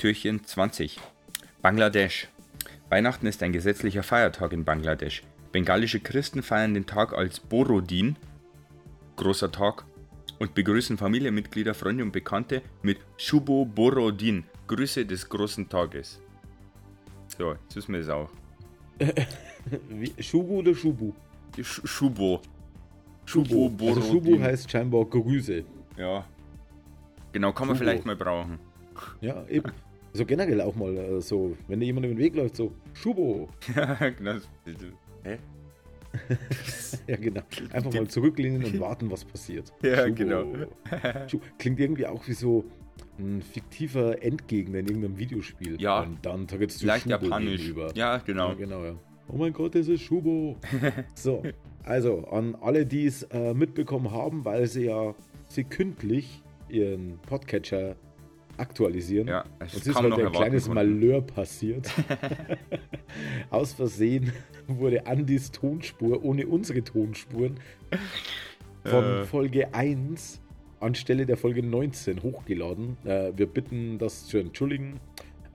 Türchen 20. Bangladesch. Weihnachten ist ein gesetzlicher Feiertag in Bangladesch. Bengalische Christen feiern den Tag als Borodin, großer Tag, und begrüßen Familienmitglieder, Freunde und Bekannte mit Shubo Borodin, Grüße des großen Tages. So, jetzt wissen wir es auch. Wie, Schubu oder Schubu? Sch Shubo. Schubu. Borodin. Also Schubu heißt scheinbar Grüße. Ja. Genau, kann man Shubo. vielleicht mal brauchen. Ja, eben. So generell auch mal äh, so, wenn dir jemand über den Weg läuft, so Schubo. Ja, genau. Hä? Ja, genau. Einfach mal zurücklehnen und warten, was passiert. Ja, Schubo. genau. Klingt irgendwie auch wie so ein fiktiver Endgegner in irgendeinem Videospiel. Ja. Und dann trittst du Leicht Schubo japanisch. gegenüber. Ja, genau. Ja, genau, ja. Oh mein Gott, es ist Schubo. so, also an alle, die es äh, mitbekommen haben, weil sie ja sekündlich ihren Podcatcher aktualisieren. Ja, es Uns ist kaum heute noch ein kleines konnten. Malheur passiert. Aus Versehen wurde Andys Tonspur ohne unsere Tonspuren von Äh. Folge 1 anstelle der Folge 19 hochgeladen. Äh, wir bitten das zu entschuldigen.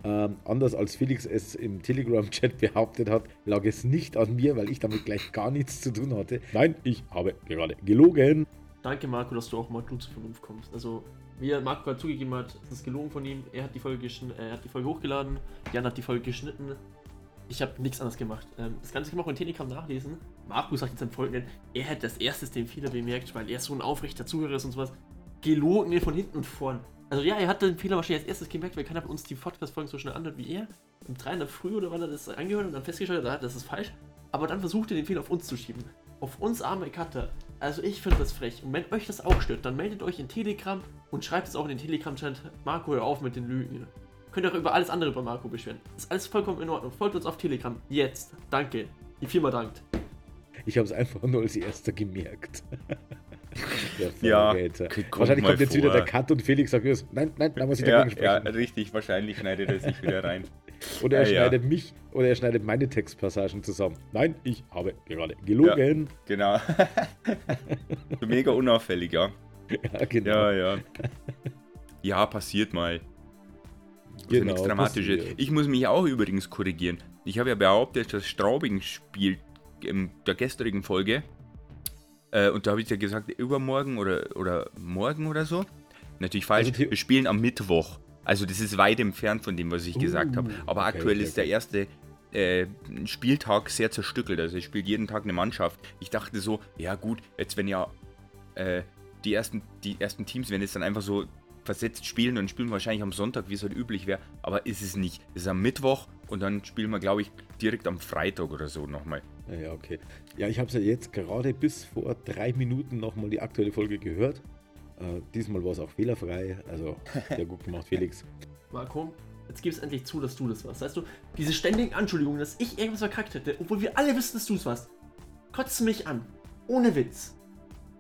Ähm, anders als Felix es im Telegram-Chat behauptet hat, lag es nicht an mir, weil ich damit gleich gar nichts zu tun hatte. Nein, ich habe gerade gelogen. Danke, Marco, dass du auch mal du zur Vernunft kommst. Also, wie Marco gerade zugegeben hat, es ist gelogen von ihm. Er hat die Folge, äh, er hat die Folge hochgeladen, Jan hat die Folge geschnitten. Ich habe nichts anderes gemacht. Ähm, das Ganze kann man auch in Telegram nachlesen. Marco sagt jetzt am Folgenden, er hätte als erstes den Fehler bemerkt, weil er so ein aufrechter Zuhörer ist und sowas. Gelogen von hinten und vorn. Also ja, er hat den Fehler wahrscheinlich als erstes gemerkt, weil keiner von uns die Podcast-Folgen so schnell anhört wie er. Um drei in der Früh oder wann er das angehört und dann festgestellt hat, das ist falsch. Aber dann versucht er den Fehler auf uns zu schieben. Auf uns arme Cutter. Also ich finde das frech. Und wenn euch das auch stört, dann meldet euch in Telegram und schreibt es auch in den Telegram-Chat. Marco, hör auf mit den Lügen. Könnt ihr auch über alles andere bei Marco beschweren. Das ist alles vollkommen in Ordnung. Folgt uns auf Telegram. Jetzt. Danke. Die Firma dankt. Ich habe es einfach nur als erster gemerkt. Ja, kommt Wahrscheinlich kommt jetzt vor. wieder der Cut und Felix sagt, nein, nein, da muss ich Ja, dagegen ja, sprechen. richtig. Wahrscheinlich schneidet er sich wieder rein. Oder er Ja, ja. schneidet mich oder er schneidet meine Textpassagen zusammen. Nein, ich habe gerade gelogen. Genau. so mega unauffällig, ja. Ja, genau. Ja, ja. Ja, passiert mal. Das ja Genau, nichts Dramatisches. passiert. Ich muss mich auch übrigens korrigieren. Ich habe ja behauptet, dass Straubing spielt in der gestrigen Folge. Äh, und da habe ich ja gesagt, übermorgen oder, oder morgen oder so. Natürlich falsch. Also Wir spielen am Mittwoch. Also das ist weit entfernt von dem, was ich gesagt Uh, habe. Aber okay, aktuell okay, ist der erste äh, Spieltag sehr zerstückelt. Also es spielt jeden Tag eine Mannschaft. Ich dachte so, ja gut, jetzt wenn ja äh, die, ersten, die ersten Teams, wenn jetzt dann einfach so versetzt spielen, dann spielen wir wahrscheinlich am Sonntag, wie es halt üblich wäre. Aber ist es nicht. Es ist am Mittwoch und dann spielen wir, glaube ich, direkt am Freitag oder so nochmal. Ja, ja, okay. Ja, ich habe es ja jetzt gerade bis vor drei Minuten nochmal die aktuelle Folge gehört. Äh, diesmal war es auch fehlerfrei. Also, sehr gut gemacht, Felix. Marco, jetzt gib es endlich zu, dass du das warst. Weißt du, diese ständigen Anschuldigungen, dass ich irgendwas verkackt hätte, obwohl wir alle wissen, dass du es warst, kotzt mich an. Ohne Witz.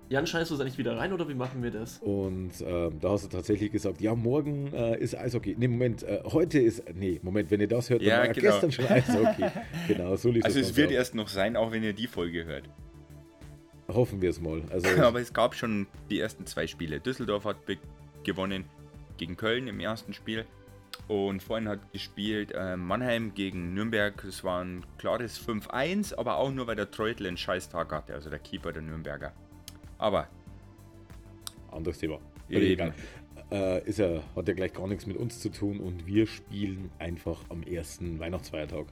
Jan, schneidest du da nicht wieder rein oder wie machen wir das? Und ähm, da hast du tatsächlich gesagt, ja, morgen äh, ist Eishockey. Nee, Moment, äh, heute ist. Nee, Moment, wenn ihr das hört, dann Ja, war genau. gestern schon Eishockey. genau, so lief Also das es wird Ganze erst noch sein, auch wenn ihr die Folge hört. Hoffen wir es mal. Also, Aber es gab schon die ersten zwei Spiele. Düsseldorf hat gewonnen gegen Köln im ersten Spiel. Und vorhin hat gespielt äh, Mannheim gegen Nürnberg. Es war ein klares 5-1, aber auch nur, weil der Treutel einen scheiß Tag hatte, also der Keeper der Nürnberger. Aber anderes Thema. Egal. Äh, ist ja, hat ja gleich gar nichts mit uns zu tun und wir spielen einfach am ersten Weihnachtsfeiertag.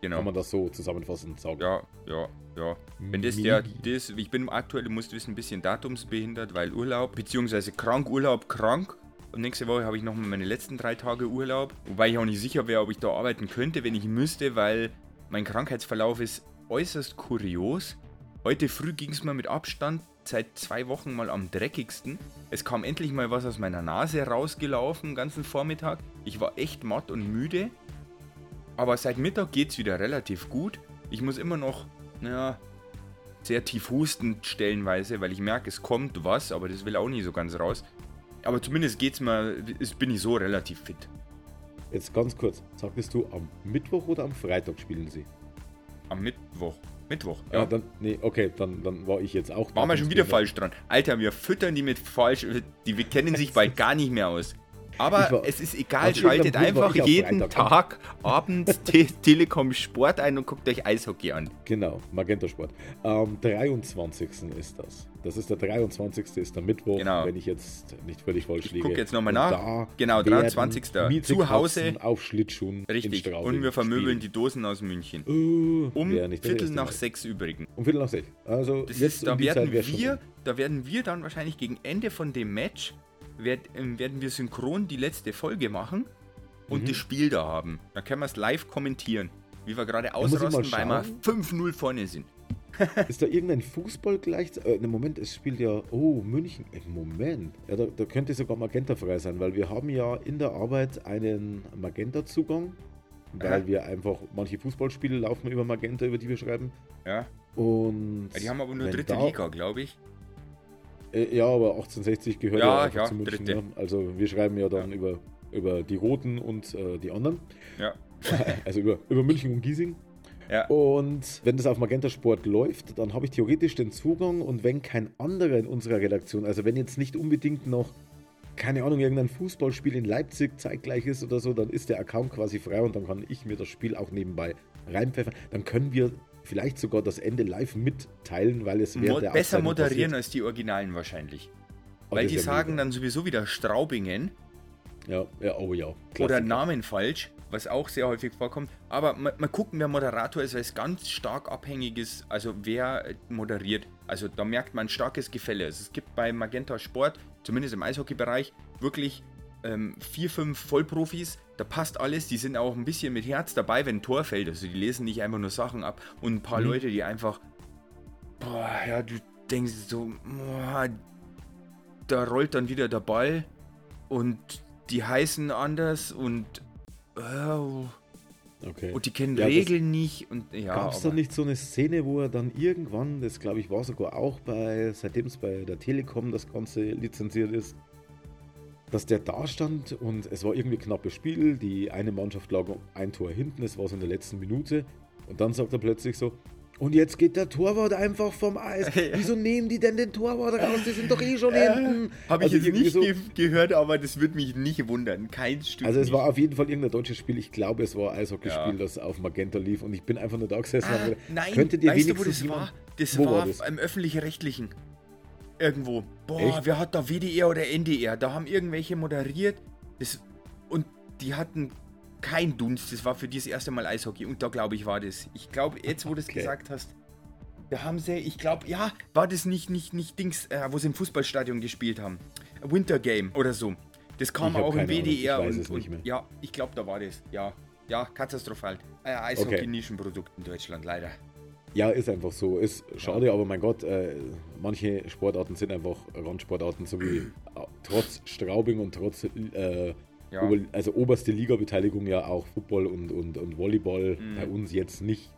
Genau. Kann man das so zusammenfassend sagen? Ja, ja, ja. Wenn das der, das, ich bin aktuell, du musst wissen, ein bisschen datumsbehindert, weil Urlaub, beziehungsweise krank, Urlaub, krank. Und nächste Woche habe ich nochmal meine letzten drei Tage Urlaub. Wobei ich auch nicht sicher wäre, ob ich da arbeiten könnte, wenn ich müsste, weil mein Krankheitsverlauf ist äußerst kurios. Heute früh ging es mir mit Abstand seit zwei Wochen mal am dreckigsten. Es kam endlich mal was aus meiner Nase rausgelaufen, den ganzen Vormittag. Ich war echt matt und müde. Aber seit Mittag geht es wieder relativ gut. Ich muss immer noch, naja, sehr tief husten stellenweise, weil ich merke, es kommt was, aber das will auch nicht so ganz raus. Aber zumindest geht's mir, ist, bin ich so relativ fit. Jetzt ganz kurz, sagtest du am Mittwoch oder am Freitag spielen sie? Am Mittwoch. Mittwoch, Ja, ja. dann, nee, okay, dann, dann war ich jetzt auch. Waren wir schon wieder datumsbehindert. falsch dran. Alter, wir füttern die mit falsch. Die wir kennen sich bald gar nicht mehr aus. Aber war, es ist egal, schaltet einfach jeden Tag abends Te Telekom Sport ein und guckt euch Eishockey an. Genau, Magenta Sport. Am 23. ist das. Das ist der 23. ist der Mittwoch, genau. wenn ich jetzt nicht völlig falsch liege. Ich gucke jetzt nochmal nach. Genau, 23. Zu Hause. Auf Schlittschuhen. Richtig. Und wir vermöbeln spielen. die Dosen aus München. Uh, um Viertel nach sechs übrigens. Um Viertel nach sechs. Also das ist, da, um werden wir, da werden wir dann wahrscheinlich gegen Ende von dem Match werd, äh, werden wir synchron die letzte Folge machen und mhm. das Spiel da haben. Dann können wir es live kommentieren. Wie wir gerade ausrasten, weil wir 5-0 vorne sind. ist da irgendein Fußball gleich? Äh, ne, Moment, es spielt ja. Oh, München. Äh, Moment. Ja, da, da, könnte sogar Magenta frei sein, weil wir haben ja in der Arbeit einen Magenta-Zugang. Weil ja. wir einfach, manche Fußballspiele laufen über Magenta, über die wir schreiben. Ja. Und. Ja, die haben aber nur dritte da, Liga, glaube ich. Äh, ja, aber 1860 gehört ja, ja, ja zu München. Ne? Also wir schreiben ja dann über, über die Roten und äh, die anderen. Ja. Also über, über München und Giesing. Ja. Und wenn das auf Magenta Sport läuft, dann habe ich theoretisch den Zugang und wenn kein anderer in unserer Redaktion, also wenn jetzt nicht unbedingt noch, keine Ahnung, irgendein Fußballspiel in Leipzig zeitgleich ist oder so, dann ist der Account quasi frei und dann kann ich mir das Spiel auch nebenbei reinpfeffern. Dann können wir vielleicht sogar das Ende live mitteilen, weil es wäre Mo Besser moderieren passiert. als die Originalen wahrscheinlich. Oh, weil die sagen mega. dann sowieso wieder Straubingen. Ja, ja oh ja. Klassiker. Oder Namen falsch was auch sehr häufig vorkommt. Aber mal, mal gucken, wer Moderator ist, weil es ganz stark abhängig ist, also wer moderiert. Also da merkt man ein starkes Gefälle. Also es gibt bei Magenta Sport, zumindest im Eishockey-Bereich, wirklich ähm, vier, fünf Vollprofis. Da passt alles. Die sind auch ein bisschen mit Herz dabei, wenn ein Tor fällt. Also die lesen nicht einfach nur Sachen ab. Und ein paar mhm. Leute, die einfach, boah, ja, du denkst so, boah, da rollt dann wieder der Ball und die heißen anders und Oh. Okay. Und die kennen ja, Regeln nicht. Und, ja, Gab es da nicht so eine Szene, wo er dann irgendwann, das glaube ich war sogar auch bei, seitdem es bei der Telekom das Ganze lizenziert ist, dass der da stand und es war irgendwie knappes Spiel, die eine Mannschaft lag ein Tor hinten, es war so in der letzten Minute und dann sagt er plötzlich so, und jetzt geht der Torwart einfach vom Eis. Wieso nehmen die denn den Torwart raus? Die sind doch eh schon äh, hinten. Habe ich also jetzt nicht so ge gehört, aber das würde mich nicht wundern. Kein Stück. Also es nicht. war auf jeden Fall irgendein deutsches Spiel. Ich glaube, es war ein Eishockeyspiel, ja. das auf Magenta lief. Und ich bin einfach nur da gesessen ah, und nein, könntet ihr weißt du, wo das war? Das wo war, war das? im öffentlich-rechtlichen. Irgendwo. Boah, Echt? wer hat da WDR oder NDR? Da haben irgendwelche moderiert. Das, und die hatten kein Dunst. Das war für die das erste Mal Eishockey. Und da glaube ich war das. Ich glaube, jetzt wo du es okay. gesagt hast, da haben sie, ich glaube, ja, war das nicht, nicht, nicht Dings, äh, wo sie im Fußballstadion gespielt haben. Winter Game oder so. Das kam auch im WDR und, und ja, ich glaube, da war das. Ja, ja, katastrophal. Äh, Eishockey-Nischenprodukt in Deutschland, leider. Ja, ist einfach so. Ist schade, aber mein Gott, äh, manche Sportarten sind einfach Randsportarten, so wie äh, trotz Straubing und trotz äh, ja. Ober, also oberste Liga-Beteiligung ja auch Football und, und, und Volleyball mhm. bei uns jetzt nicht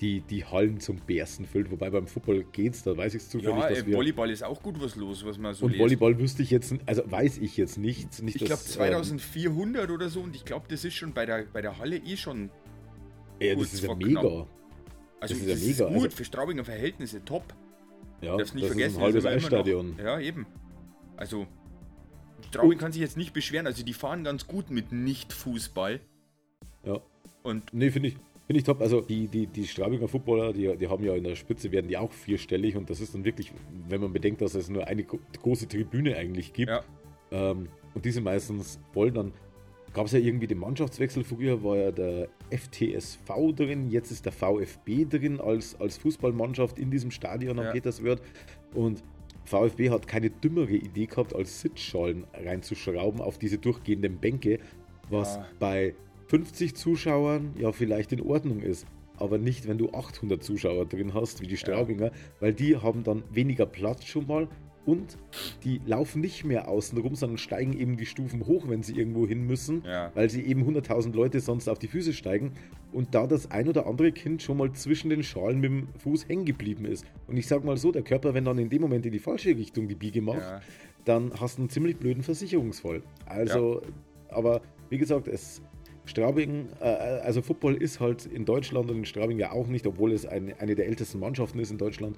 die, die Hallen zum Bersten füllt. Wobei beim Football geht's, da weiß ich es zufällig, ja, dass wir... Volleyball ist auch gut was los, was man so Und lest. Volleyball wüsste ich jetzt, also weiß ich jetzt nicht. nicht ich glaube 2400 ähm, oder so und ich glaube, das ist schon bei der, bei der Halle eh schon Ja, das ist ja mega. Also das ist, ja mega. Ist gut, also, für Straubinger Verhältnisse top. Ja, das nicht das vergessen, ist ein halbes Eisstadion. Ja, eben. Also Straubing kann sich jetzt nicht beschweren, also die fahren ganz gut mit Nicht-Fußball. Ja. Und nee, finde ich, Finde ich top. Also die, die, die Straubinger Footballer, die, die haben ja in der Spitze, werden die auch vierstellig und das ist dann wirklich, wenn man bedenkt, dass es nur eine große Tribüne eigentlich gibt ja. ähm, und diese meistens voll, dann gab es ja irgendwie den Mannschaftswechsel. Früher war ja der FTSV drin, jetzt ist der VfB drin als, als Fußballmannschaft in diesem Stadion am ja. Peterswörth und VfB hat keine dümmere Idee gehabt, als Sitzschalen reinzuschrauben auf diese durchgehenden Bänke, was ja. bei 50 Zuschauern ja vielleicht in Ordnung ist. Aber nicht, wenn du 800 Zuschauer drin hast, wie die Straubinger, ja. weil die haben dann weniger Platz schon mal und die laufen nicht mehr außen rum, sondern steigen eben die Stufen hoch, wenn sie irgendwo hin müssen, ja. weil sie eben 100.000 Leute sonst auf die Füße steigen und da das ein oder andere Kind schon mal zwischen den Schalen mit dem Fuß hängen geblieben ist. Und ich sag mal so, der Körper, wenn dann in dem Moment in die falsche Richtung die Biege macht, ja. dann hast du einen ziemlich blöden Versicherungsfall. Also, ja. aber wie gesagt, es Straubing, äh, also Football ist halt in Deutschland und in Straubing ja auch nicht, obwohl es eine, eine der ältesten Mannschaften ist in Deutschland,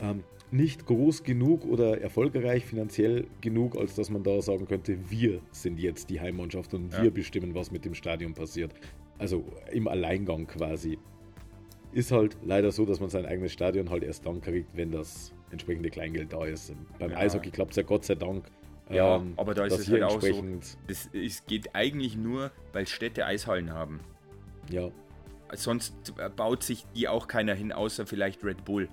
ähm, nicht groß genug oder erfolgreich finanziell genug, als dass man da sagen könnte, wir sind jetzt die Heimmannschaft und ja. wir bestimmen, was mit dem Stadion passiert. Also im Alleingang quasi. Ist halt leider so, dass man sein eigenes Stadion halt erst dann kriegt, wenn das entsprechende Kleingeld da ist. Beim ja. Eishockey klappt es ja Gott sei Dank. Ja, ähm, aber da ist es halt auch so. Es, es geht eigentlich nur, weil Städte Eishallen haben. Ja. Sonst baut sich die auch keiner hin, außer vielleicht Red Bull.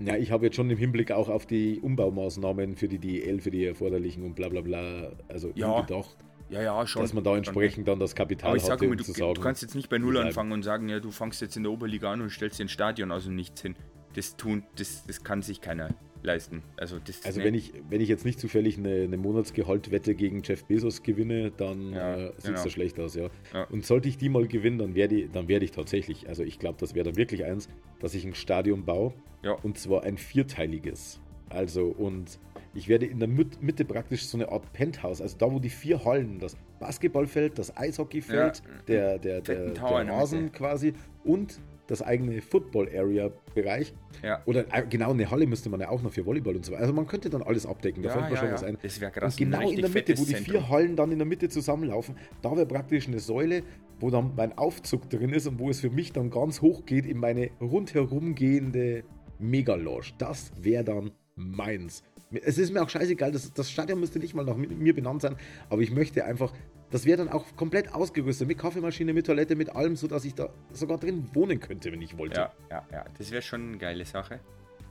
Ja, ich habe jetzt schon im Hinblick auch auf die Umbaumaßnahmen für die DL, für die erforderlichen und bla bla bla, also ja. gedacht. Ja, ja, schon. Dass man da entsprechend dann das Kapital Aber ich sage immer, du, du, kannst jetzt nicht bei Null anfangen und sagen, ja, du fangst jetzt in der Oberliga an und stellst dir ein Stadion aus dem Nichts hin. Das tun, das, das kann sich keiner leisten. Also, also wenn, ich, wenn ich jetzt nicht zufällig eine, eine Monatsgehaltwette gegen Jeff Bezos gewinne, dann ja, äh, sieht es genau. da schlecht aus, ja. ja. Und sollte ich die mal gewinnen, dann werde ich, dann werde ich tatsächlich, also ich glaube, das wäre dann wirklich eins, dass ich ein Stadion baue. Ja. Und zwar ein vierteiliges. Also und ich werde in der Mitte praktisch so eine Art Penthouse, also da, wo die vier Hallen, das Basketballfeld, das Eishockeyfeld, ja. der, der, der, der Rasen quasi und das eigene Football-Area-Bereich. Ja. Oder äh, genau, eine Halle müsste man ja auch noch für Volleyball und so weiter. Also man könnte dann alles abdecken, da ja, fällt mir ja, schon was ein. Das wäre krass. Und genau in der Mitte, wo die vier Zentrum. Hallen dann in der Mitte zusammenlaufen, da wäre praktisch eine Säule, wo dann mein Aufzug drin ist und wo es für mich dann ganz hoch geht in meine rundherum gehende Megaloge. Das wäre dann meins. Es ist mir auch scheißegal, das, das Stadion müsste nicht mal nach mir benannt sein, aber ich möchte einfach, das wäre dann auch komplett ausgerüstet mit Kaffeemaschine, mit Toilette, mit allem, sodass ich da sogar drin wohnen könnte, wenn ich wollte. Ja, ja, ja, das wäre schon eine geile Sache.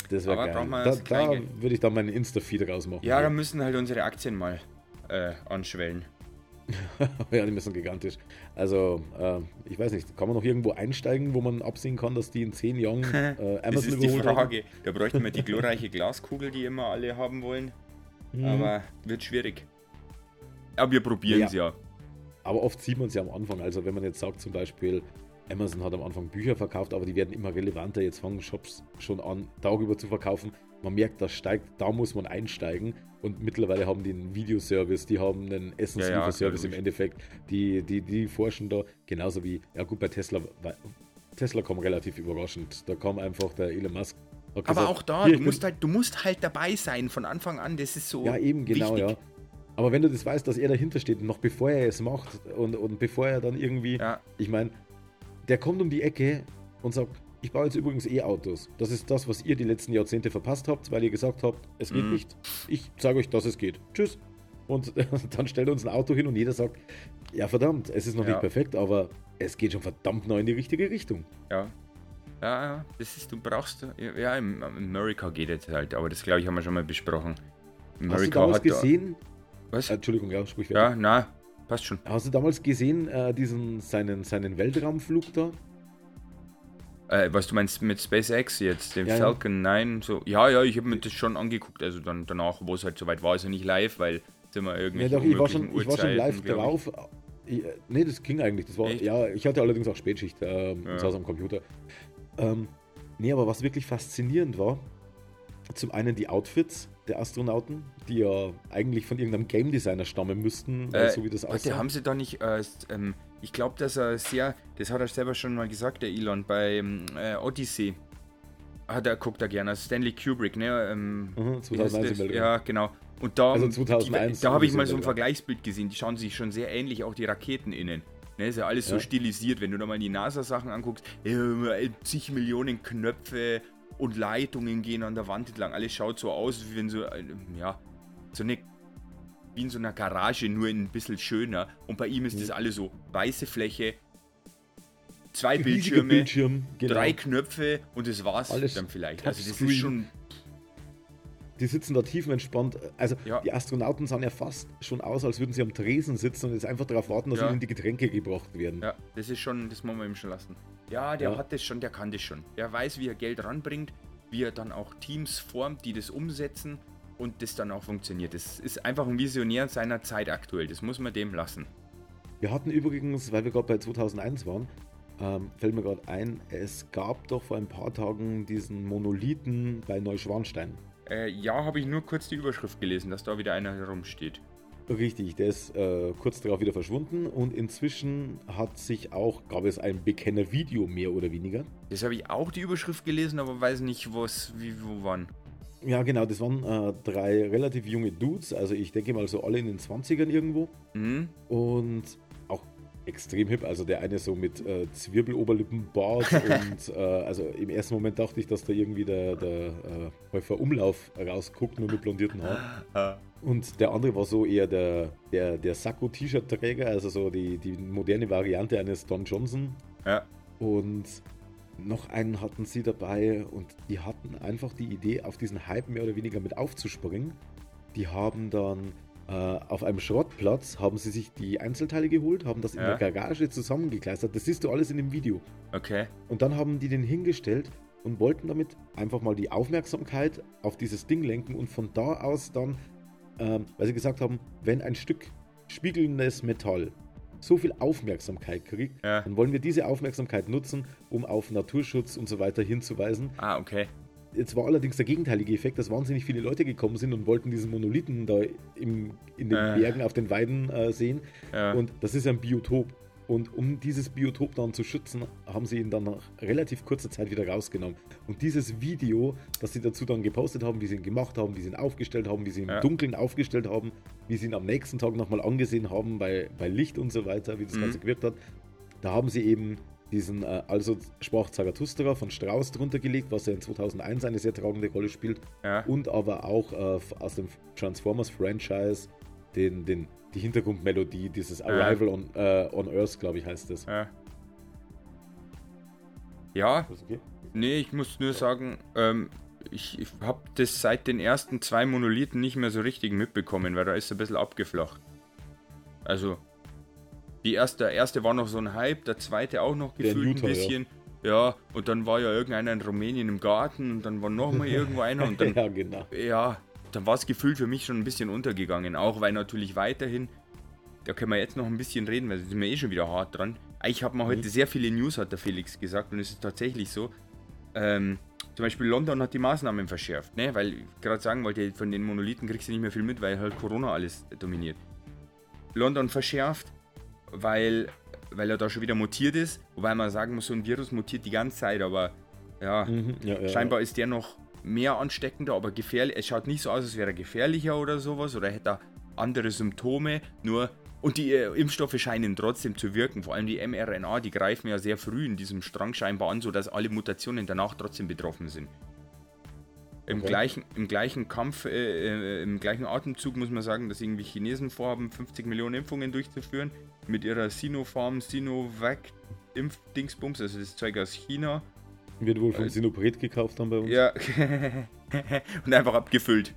Das wäre geil. Da, da würde ich dann meinen Insta-Feed rausmachen. Ja, da müssen halt unsere Aktien mal äh, anschwellen. ja, die müssen gigantisch. Also, äh, ich weiß nicht, kann man noch irgendwo einsteigen, wo man absehen kann, dass die in zehn Jahren äh, Amazon Das ist die Frage. Haben? Da bräuchten wir die glorreiche Glaskugel, die immer alle haben wollen. Mhm. Aber wird schwierig. Aber wir probieren es ja. ja. Aber oft sieht man es ja am Anfang. Also, wenn man jetzt sagt, zum Beispiel, Amazon hat am Anfang Bücher verkauft, aber die werden immer relevanter. Jetzt fangen Shops schon an, darüber zu verkaufen. Man merkt, das steigt, da muss man einsteigen. Und mittlerweile haben die einen Videoservice, die haben einen Essenslieferservice ja, ja, im Endeffekt. Die, die, die forschen da genauso wie, ja gut, bei Tesla, Tesla kam relativ überraschend. Da kam einfach der Elon Musk. Aber gesagt, auch da, du musst, halt, du musst halt dabei sein von Anfang an. Das ist so. Ja, eben, genau, wichtig. ja. Aber wenn du das weißt, dass er dahinter steht, noch bevor er es macht und, und bevor er dann irgendwie, ja. ich meine, der kommt um die Ecke und sagt, ich baue jetzt übrigens E-Autos. Das ist das, was ihr die letzten Jahrzehnte verpasst habt, weil ihr gesagt habt, es geht mm. nicht. Ich sage euch, dass es geht. Tschüss. Und dann stellt uns ein Auto hin und jeder sagt, ja verdammt, es ist noch ja. nicht perfekt, aber es geht schon verdammt neu in die richtige Richtung. Ja. Ja, ja, das ist, du brauchst, ja, im America geht es halt, aber das glaube ich haben wir schon mal besprochen. America Hast du damals gesehen? Da, was? Äh, Entschuldigung, ja, sprich. Ja, na, passt schon. Hast du damals gesehen, äh, diesen, seinen, seinen Weltraumflug da? Äh, was du meinst mit SpaceX jetzt, den ja, Falcon ja. 9, so. Ja, ja, ich habe mir das schon angeguckt, also dann danach, wo es halt soweit war, also nicht live, weil sind wir irgendwie. Ja, doch, ich war, schon, ich war schon live drauf. Ich, äh, nee, das ging eigentlich. Das war, ja, ich hatte allerdings auch Spätschicht ähm, ja. saß am Computer. Ähm, nee, aber was wirklich faszinierend war, zum einen die Outfits der Astronauten, die ja eigentlich von irgendeinem Game Designer stammen müssten, äh, so wie das aussieht. haben sie da nicht äh, ähm, ich glaube, dass er sehr, das hat er selber schon mal gesagt, der Elon, bei äh, Odyssey. Hat er, guckt er gerne, also Stanley Kubrick, ne? Ähm, mhm, 2001 Ja, genau. Und da, also 2001, die, da habe ich mal so ein Vergleichsbild gesehen, die schauen sich schon sehr ähnlich, auch die Raketen innen. Ne, ist ja alles ja. so stilisiert, wenn du da mal die NASA-Sachen anguckst, äh, zig Millionen Knöpfe und Leitungen gehen an der Wand entlang. Alles schaut so aus, wie wenn so, äh, ja, so eine wie in so einer Garage, nur ein bisschen schöner. Und bei ihm ist das alles so weiße Fläche, zwei Bildschirme, Bildschirm, genau. drei Knöpfe und das war's alles dann vielleicht. Also das ist schon. Die sitzen da tiefenentspannt. Also ja. die Astronauten sahen ja fast schon aus, als würden sie am Tresen sitzen und jetzt einfach darauf warten, dass ja. ihnen die Getränke gebracht werden. Ja, das ist schon, das muss man ihm schon lassen. Ja, der ja. hat das schon, der kann das schon. Der weiß, wie er Geld ranbringt, wie er dann auch Teams formt, die das umsetzen und das dann auch funktioniert. Das ist einfach ein Visionär seiner Zeit aktuell. Das muss man dem lassen. Wir hatten übrigens, weil wir gerade bei 2001 waren, ähm, fällt mir gerade ein, es gab doch vor ein paar Tagen diesen Monolithen bei Neuschwanstein. Äh, ja, habe ich nur kurz die Überschrift gelesen, dass da wieder einer herumsteht. Richtig, der ist äh, kurz darauf wieder verschwunden und inzwischen hat sich auch, gab es ein Bekenner-Video mehr oder weniger. Das habe ich auch die Überschrift gelesen, aber weiß nicht, was, wie, wo, wann. Ja, genau, das waren äh, drei relativ junge Dudes, also ich denke mal so alle in den 20ern irgendwo. Mhm. Und extrem hip, also der eine so mit äh, Zwirbeloberlippenbart und äh, also im ersten Moment dachte ich, dass da irgendwie der, der äh, Häufer Umlauf rausguckt, nur mit blondierten Haaren. Ah. Und der andere war so eher der, der, der Sakko-T-Shirt-Träger, also so die, die moderne Variante eines Don Johnson. Ja. Und noch einen hatten sie dabei und die hatten einfach die Idee, auf diesen Hype mehr oder weniger mit aufzuspringen. Die haben dann auf einem Schrottplatz, haben sie sich die Einzelteile geholt, haben das in Ja. der Garage zusammengekleistert. Das siehst du alles in dem Video. Okay. Und dann haben die den hingestellt und wollten damit einfach mal die Aufmerksamkeit auf dieses Ding lenken und von da aus dann, ähm, weil sie gesagt haben, wenn ein Stück spiegelndes Metall so viel Aufmerksamkeit kriegt, Ja. dann wollen wir diese Aufmerksamkeit nutzen, um auf Naturschutz und so weiter hinzuweisen. Ah, okay. Jetzt war allerdings der gegenteilige Effekt, dass wahnsinnig viele Leute gekommen sind und wollten diesen Monolithen da im, in den Äh. Bergen auf den Weiden äh, sehen. Ja. Und das ist ein Biotop. Und um dieses Biotop dann zu schützen, haben sie ihn dann nach relativ kurzer Zeit wieder rausgenommen. Und dieses Video, das sie dazu dann gepostet haben, wie sie ihn gemacht haben, wie sie ihn aufgestellt haben, wie sie ihn Ja. im Dunkeln aufgestellt haben, wie sie ihn am nächsten Tag nochmal angesehen haben bei, bei Licht und so weiter, wie das Mhm. Ganze gewirkt hat, da haben sie eben diesen, äh, also sprach Zarathustra von Strauss drunter gelegt, was ja in 2001 eine sehr tragende Rolle spielt Ja. und aber auch äh, aus dem Transformers-Franchise den, den, die Hintergrundmelodie, dieses Arrival on, äh, on Earth, glaube ich, heißt das. Ja. Ja, okay? nee, ich muss nur sagen, ähm, ich, ich habe das seit den ersten zwei Monolithen nicht mehr so richtig mitbekommen, weil da ist es ein bisschen abgeflacht. Also, die erste, der erste war noch so ein Hype, der zweite auch noch gefühlt Utah, ein ja. bisschen. Ja. und dann war ja irgendeiner in Rumänien im Garten und dann war nochmal irgendwo einer und dann ja, genau. ja, dann war es gefühlt für mich schon ein bisschen untergegangen. Auch weil natürlich weiterhin, da können wir jetzt noch ein bisschen reden, weil da sind wir eh schon wieder hart dran. Ich habe mal heute sehr viele News, hat der Felix gesagt, und es ist tatsächlich so. Ähm, zum Beispiel London hat die Maßnahmen verschärft, ne? weil ich gerade sagen wollte, von den Monolithen kriegst du nicht mehr viel mit, weil halt Corona alles dominiert. London verschärft, weil, weil er da schon wieder mutiert ist, wobei man sagen muss, so ein Virus mutiert die ganze Zeit, aber ja, Mhm, ja, ja, Scheinbar ist der noch mehr ansteckender, aber gefährlich. Es schaut nicht so aus, als wäre er gefährlicher oder sowas oder hätte er andere Symptome. Nur und die äh, Impfstoffe scheinen trotzdem zu wirken. Vor allem die mRNA, die greifen ja sehr früh in diesem Strang scheinbar an, sodass alle Mutationen danach trotzdem betroffen sind. Im, Okay. gleichen, Im gleichen Kampf, äh, äh, im gleichen Atemzug muss man sagen, dass irgendwie Chinesen vorhaben, 50 Millionen Impfungen durchzuführen. Mit ihrer Sinopharm, Sinovac Impfdingsbums, also das Zeug aus China. Wird wohl von Weil- Sinopret gekauft haben bei uns. Ja. und einfach abgefüllt.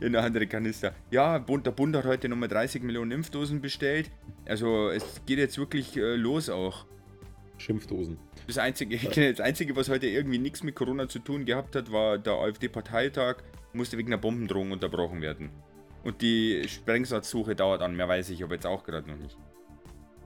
In eine andere Kanister. Ja, der Bund hat heute nochmal 30 Millionen Impfdosen bestellt. Also es geht jetzt wirklich äh, los auch. Schimpfdosen. Das einzige, das einzige, was heute irgendwie nichts mit Corona zu tun gehabt hat, war der AfD-Parteitag, musste wegen einer Bombendrohung unterbrochen werden. Und die Sprengsatzsuche dauert an, mehr weiß ich aber jetzt auch gerade noch nicht.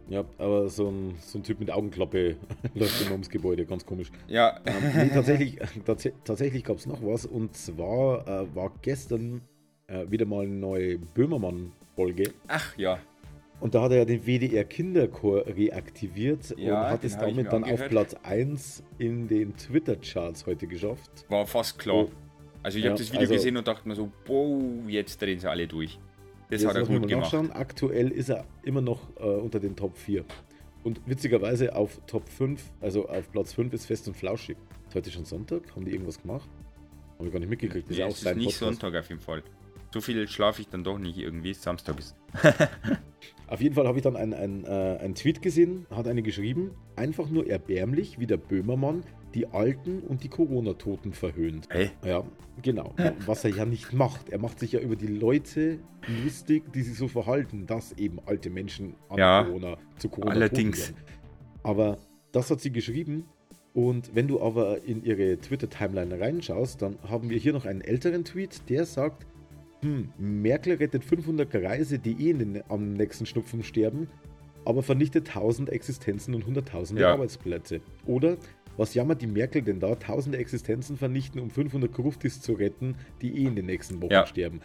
Ja, aber so ein, so ein Typ mit Augenklappe läuft immer ums Gebäude, ganz komisch. Ja, Ähm, nee, tatsächlich, tats tatsächlich gab es noch was und zwar äh, war gestern äh, wieder mal eine neue Böhmermann-Folge ach ja. Und da hat er ja den WDR Kinderchor reaktiviert Ja, und hat es damit dann auf angehört. Platz 1 in den Twitter-Charts heute geschafft. War fast klar. Oh. Also ich Ja, habe das Video also- gesehen und dachte mir so, wow, jetzt drehen sie alle durch. Das Jetzt hat er wir gut gemacht. nachschauen. Aktuell ist er immer noch äh, unter den Top 4. Und witzigerweise auf Top 5, also auf Platz 5 ist Fest und Flauschig. Ist heute schon Sonntag? Haben die irgendwas gemacht? Habe ich gar nicht mitgekriegt. Das Nee, ist auch es ist nicht Podcast. Sonntag auf jeden Fall. So viel schlafe ich dann doch nicht irgendwie. Samstag ist. Auf jeden Fall habe ich dann einen, einen, äh, einen Tweet gesehen, hat eine geschrieben, einfach nur erbärmlich, wie der Böhmermann die Alten und die Corona-Toten verhöhnt. Hä? Ja, genau. Was er ja nicht macht. Er macht sich ja über die Leute lustig, die sich so verhalten, dass eben alte Menschen an Ja, Corona zu Corona allerdings. Aber das hat sie geschrieben. Und wenn du aber in ihre Twitter-Timeline reinschaust, dann haben wir hier noch einen älteren Tweet, der sagt, hm, Merkel rettet 500 Greise, die eh in den, am nächsten Schnupfen sterben, aber vernichtet 1000 Existenzen und hunderttausende Ja. Arbeitsplätze. Oder was jammert die Merkel denn da, tausende Existenzen vernichten, um 500 Gruftis zu retten, die eh in den nächsten Wochen Ja. sterben?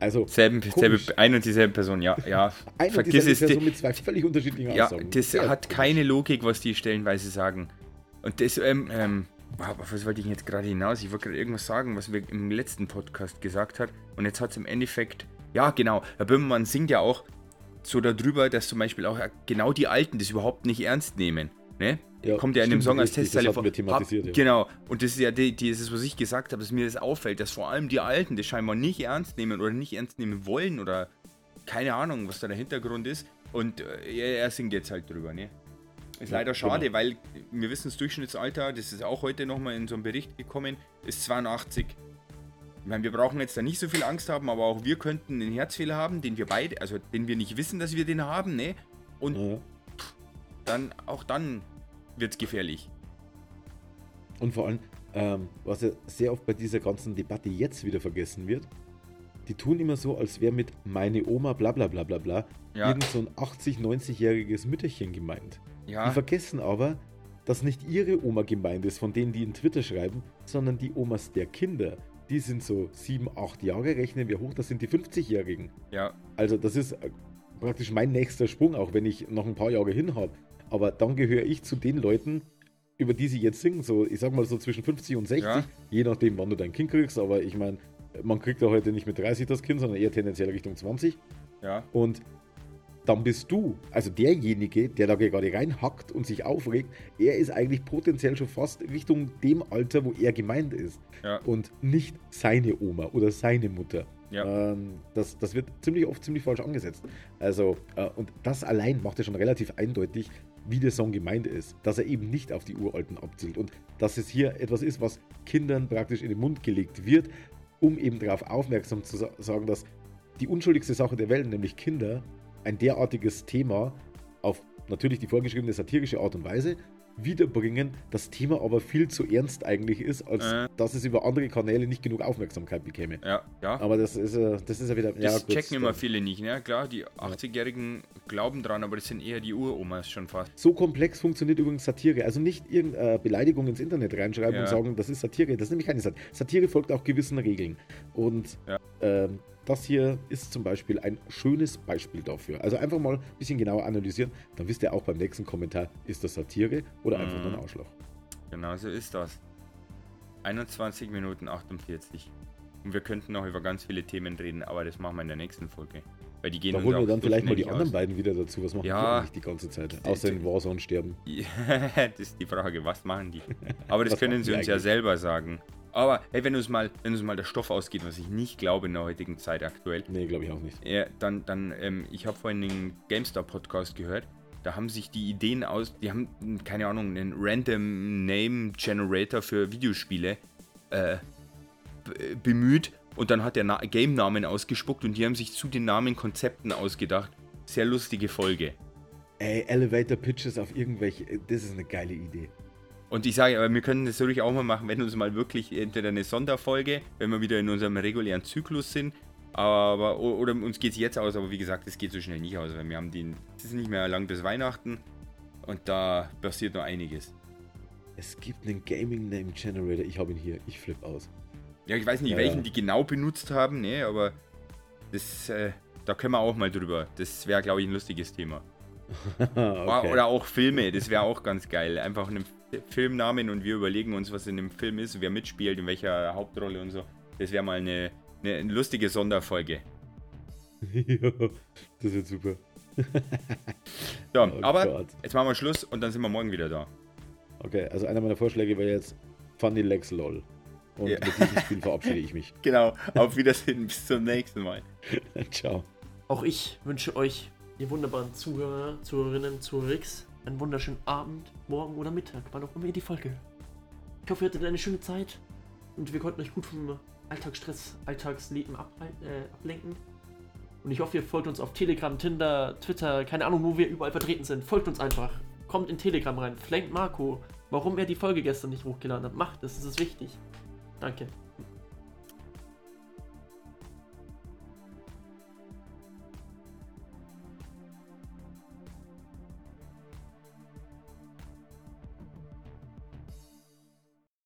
Also, selben, selbe, ein und dieselbe Person, ja. ja. Ein und dieselbe Person mit zwei völlig unterschiedlichen ja, Aussagen. Das Sehr hat keine Logik, was die stellenweise sagen. Und das, ähm, ähm, was wollte ich jetzt gerade hinaus? Ich wollte gerade irgendwas sagen, was wir im letzten Podcast gesagt hat. Und jetzt hat es im Endeffekt, ja genau, Herr Böhmermann singt ja auch so darüber, dass zum Beispiel auch genau die Alten das überhaupt nicht ernst nehmen. Ne? Ja, Kommt ja in dem Song als Testzeile vor. Thematisiert, ja. Genau. Und das ist ja die, dieses, was ich gesagt habe, dass mir das auffällt, dass vor allem die Alten das scheinbar nicht ernst nehmen oder nicht ernst nehmen wollen oder keine Ahnung, was da der Hintergrund ist. Und äh, er singt jetzt halt drüber, ne? Ist leider schade, genau. weil wir wissen, das Durchschnittsalter, das ist auch heute nochmal in so einem Bericht gekommen, ist 82. Ich meine, wir brauchen jetzt da nicht so viel Angst haben, aber auch wir könnten einen Herzfehler haben, den wir beide, also den wir nicht wissen, dass wir den haben, ne? Und ja. dann, auch dann wird es gefährlich. Und vor allem, ähm, was ja sehr oft bei dieser ganzen Debatte jetzt wieder vergessen wird, die tun immer so, als wäre mit meine Oma bla bla bla bla bla ja. irgend so ein 80-, 90-jähriges Mütterchen gemeint. Ja. Die vergessen aber, dass nicht ihre Oma gemeint ist, von denen die in Twitter schreiben, sondern die Omas der Kinder. Die sind so 7, 8 Jahre, rechnen wir hoch, das sind die 50-Jährigen. Ja. Also das ist äh, praktisch mein nächster Sprung, auch wenn ich noch ein paar Jahre hin habe. Aber dann gehöre ich zu den Leuten, über die sie jetzt singen, so ich sag mal so zwischen 50 und 60, ja. je nachdem, wann du dein Kind kriegst. Aber ich meine, man kriegt ja heute nicht mit 30 das Kind, sondern eher tendenziell Richtung 20. Ja. Und dann bist du, also derjenige, der da gerade reinhackt und sich aufregt, er ist eigentlich potenziell schon fast Richtung dem Alter, wo er gemeint ist. Ja. Und nicht seine Oma oder seine Mutter. Ja. Ähm, das, das wird ziemlich oft ziemlich falsch angesetzt. Also, äh, und das allein macht ja schon relativ eindeutig, wie der Song gemeint ist. Dass er eben nicht auf die Uralten abzielt und dass es hier etwas ist, was Kindern praktisch in den Mund gelegt wird, um eben darauf aufmerksam zu sagen, dass die unschuldigste Sache der Welt, nämlich Kinder, ein derartiges Thema auf natürlich die vorgeschriebene satirische Art und Weise wiederbringen, das Thema aber viel zu ernst eigentlich ist, als äh. dass es über andere Kanäle nicht genug Aufmerksamkeit bekäme. Ja, ja. Aber das ist, äh, das ist ja wieder. Das ja, gut, checken immer viele nicht, ne? Klar, die 80-Jährigen glauben dran, aber das sind eher die Uromas schon fast. So komplex funktioniert übrigens Satire. Also nicht irgendeine Beleidigung ins Internet reinschreiben ja. und sagen, das ist Satire. Das ist nämlich keine Satire. Satire folgt auch gewissen Regeln. Und ja. ähm, das hier ist zum Beispiel ein schönes Beispiel dafür. Also einfach mal ein bisschen genauer analysieren, dann wisst ihr auch beim nächsten Kommentar, ist das Satire oder einfach nur ein mhm. Arschloch. Genau so ist das. 21 Minuten 48. Und wir könnten noch über ganz viele Themen reden, aber das machen wir in der nächsten Folge. Weil die gehen da holen wir dann vielleicht mal die anderen aus. beiden wieder dazu. Was machen ja, die eigentlich die ganze Zeit? Außer in Warzone sterben. das ist die Frage, was machen die? Aber das können sie uns ja selber sagen. Aber hey, wenn uns mal, wenn uns mal der Stoff ausgeht, was ich nicht glaube in der heutigen Zeit aktuell. Nee, glaube ich auch nicht. Ja, dann, dann, ähm, ich habe vorhin den GameStar-Podcast gehört. Da haben sich die Ideen aus, die haben, keine Ahnung, einen Random Name Generator für Videospiele äh, bemüht und dann hat der Na Game-Namen ausgespuckt und die haben sich zu den Namen Konzepten ausgedacht. Sehr lustige Folge. Ey, Elevator Pitches auf irgendwelche, das ist eine geile Idee. Und ich sage, aber wir können das natürlich auch mal machen, wenn uns mal wirklich entweder eine Sonderfolge, wenn wir wieder in unserem regulären Zyklus sind, aber oder uns geht es jetzt aus, aber wie gesagt, es geht so schnell nicht aus, weil wir haben den, es ist nicht mehr lang bis Weihnachten und da passiert noch einiges. Es gibt einen Gaming Name Generator, ich habe ihn hier, ich flippe aus. Ja, ich weiß nicht, ja, welchen die genau benutzt haben, ne, aber das, äh, da können wir auch mal drüber. Das wäre, glaube ich, ein lustiges Thema. okay. Oder auch Filme, das wäre auch ganz geil. Einfach einen Filmnamen und wir überlegen uns, was in dem Film ist, wer mitspielt, in welcher Hauptrolle und so. Das wäre mal eine, eine, lustige Sonderfolge. ja, das wird super. so, oh aber Gott. jetzt machen wir Schluss und dann sind wir morgen wieder da. Okay, also einer meiner Vorschläge wäre jetzt Funny Lex LOL. Und ja. mit diesem Spiel verabschiede ich mich. Genau, auf Wiedersehen, bis zum nächsten Mal. Ciao. Auch ich wünsche euch, ihr wunderbaren Zuhörer, Zuhörerinnen, Zuhörix, einen wunderschönen Abend, Morgen oder Mittag, wann auch immer ihr die Folge. Ich hoffe, ihr hattet eine schöne Zeit und wir konnten euch gut vom Alltagsstress, Alltagsleben äh, ablenken. Und ich hoffe, ihr folgt uns auf Telegram, Tinder, Twitter, keine Ahnung, wo wir überall vertreten sind. Folgt uns einfach. Kommt in Telegram rein. Flankt Marco, warum er die Folge gestern nicht hochgeladen hat. Macht es, das ist wichtig. Danke.